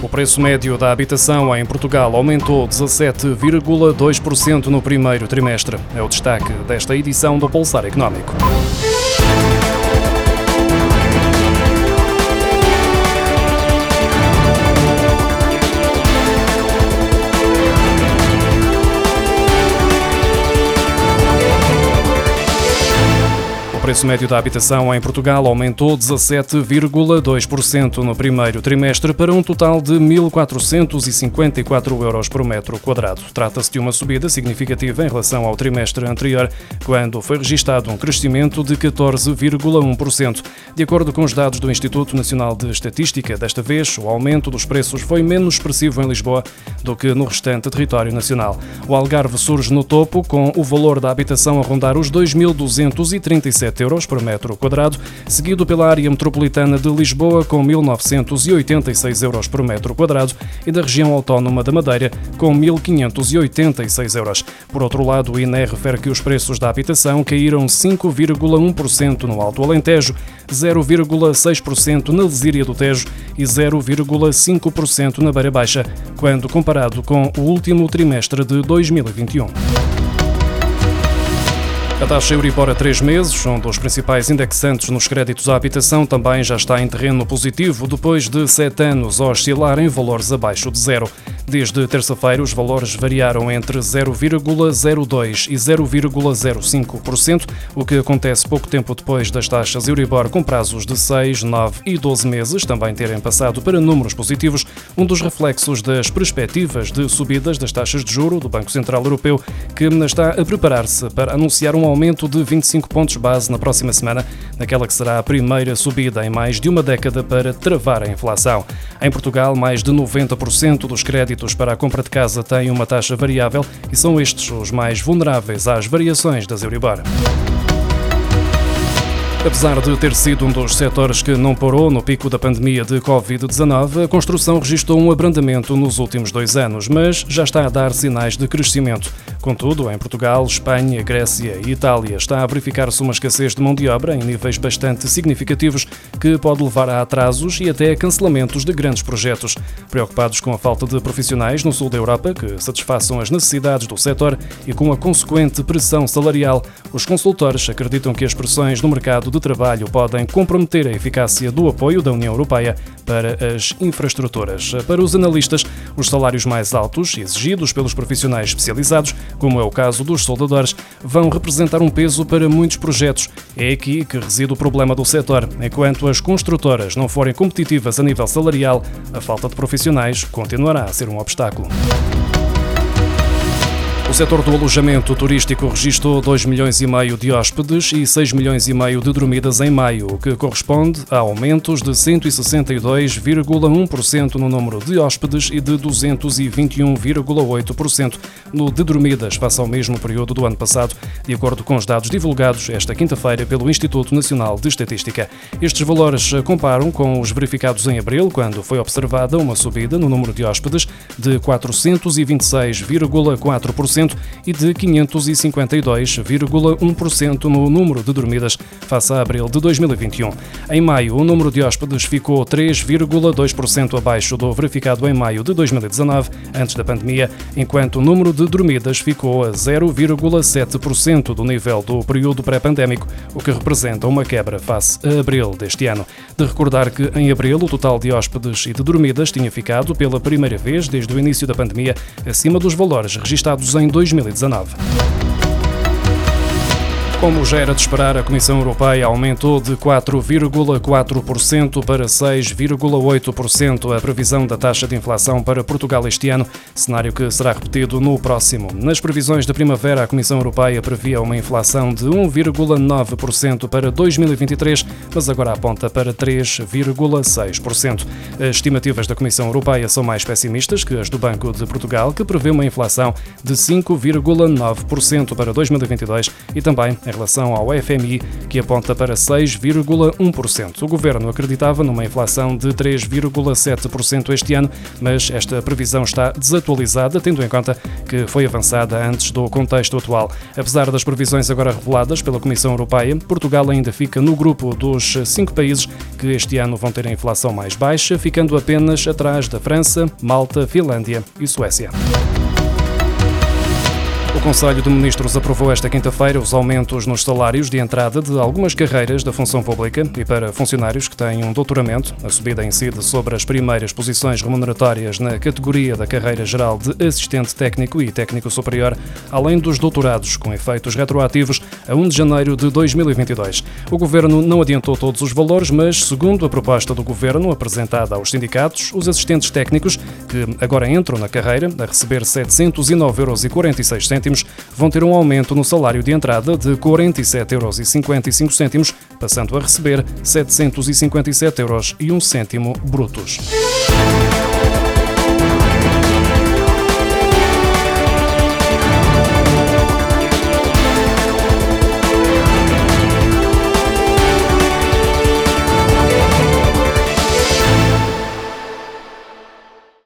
O preço médio da habitação em Portugal aumentou 17,2% no primeiro trimestre. É o destaque desta edição do Pulsar Económico. Preço médio da habitação em Portugal aumentou 17,2% no primeiro trimestre para um total de 1.454 euros por metro quadrado. Trata-se de uma subida significativa em relação ao trimestre anterior, quando foi registado um crescimento de 14,1%. De acordo com os dados do Instituto Nacional de Estatística, desta vez o aumento dos preços foi menos expressivo em Lisboa do que no restante território nacional. O Algarve surge no topo, com o valor da habitação a rondar os 2.237 euros por metro quadrado, seguido pela área metropolitana de Lisboa com 1.986 euros por metro quadrado e da região autónoma da Madeira com 1.586 euros. Por outro lado, o INE refere que os preços da habitação caíram 5,1% no Alto Alentejo, 0,6% na Lesíria do Tejo e 0,5% na Beira Baixa, quando comparado com o último trimestre de 2021. A taxa Euribor a três meses, um dos principais indexantes nos créditos à habitação, também já está em terreno positivo depois de sete anos a oscilar em valores abaixo de zero. Desde terça-feira, os valores variaram entre 0,02% e 0,05%, o que acontece pouco tempo depois das taxas Euribor com prazos de 6, 9 e 12 meses também terem passado para números positivos, um dos reflexos das perspectivas de subidas das taxas de juro do Banco Central Europeu, que está a preparar-se para anunciar um aumento de 25 pontos base na próxima semana, naquela que será a primeira subida em mais de uma década para travar a inflação. Em Portugal, mais de 90% dos créditos créditos para a compra de casa têm uma taxa variável e são estes os mais vulneráveis às variações das Euribor. Apesar de ter sido um dos setores que não parou no pico da pandemia de Covid-19, a construção registrou um abrandamento nos últimos dois anos, mas já está a dar sinais de crescimento. Contudo, em Portugal, Espanha, Grécia e Itália está a verificar-se uma escassez de mão de obra em níveis bastante significativos que pode levar a atrasos e até a cancelamentos de grandes projetos. Preocupados com a falta de profissionais no sul da Europa que satisfaçam as necessidades do setor e com a consequente pressão salarial, os consultores acreditam que as pressões no mercado mercado de trabalho podem comprometer a eficácia do apoio da União Europeia para as infraestruturas. Para os analistas, os salários mais altos, exigidos pelos profissionais especializados, como é o caso dos soldadores, vão representar um peso para muitos projetos. É aqui que reside o problema do setor. Enquanto as construtoras não forem competitivas a nível salarial, a falta de profissionais continuará a ser um obstáculo. O setor do alojamento turístico registrou 2 milhões e meio de hóspedes e 6 milhões e meio de dormidas em maio, o que corresponde a aumentos de 162,1% no número de hóspedes e de 221,8% no de dormidas face ao mesmo período do ano passado, de acordo com os dados divulgados esta quinta-feira pelo Instituto Nacional de Estatística. Estes valores comparam com os verificados em abril, quando foi observada uma subida no número de hóspedes de 426,4% e de 552,1% no número de dormidas face a abril de 2021. Em maio, o número de hóspedes ficou 3,2% abaixo do verificado em maio de 2019, antes da pandemia, enquanto o número de dormidas ficou a 0,7% do nível do período pré-pandémico, o que representa uma quebra face a abril deste ano. De recordar que em abril o total de hóspedes e de dormidas tinha ficado pela primeira vez desde o início da pandemia acima dos valores registados em 2019. Como já era de esperar, a Comissão Europeia aumentou de 4,4% para 6,8% a previsão da taxa de inflação para Portugal este ano, cenário que será repetido no próximo. Nas previsões da primavera, a Comissão Europeia previa uma inflação de 1,9% para 2023, mas agora aponta para 3,6%. As estimativas da Comissão Europeia são mais pessimistas que as do Banco de Portugal, que prevê uma inflação de 5,9% para 2022 e também em relação ao FMI, que aponta para 6,1%. O governo acreditava numa inflação de 3,7% este ano, mas esta previsão está desatualizada, tendo em conta que foi avançada antes do contexto atual. Apesar das previsões agora reveladas pela Comissão Europeia, Portugal ainda fica no grupo dos cinco países que este ano vão ter a inflação mais baixa, ficando apenas atrás da França, Malta, Finlândia e Suécia. Conselho de Ministros aprovou esta quinta-feira os aumentos nos salários de entrada de algumas carreiras da função pública e para funcionários que têm um doutoramento. A subida incide sobre as primeiras posições remuneratórias na categoria da carreira geral de assistente técnico e técnico superior, além dos doutorados, com efeitos retroativos a 1 de janeiro de 2022. O governo não adiantou todos os valores, mas, segundo a proposta do governo apresentada aos sindicatos, os assistentes técnicos, que agora entram na carreira a receber 709,46 euros vão ter um aumento no salário de entrada de 47,55 euros, passando a receber 757 euros brutos.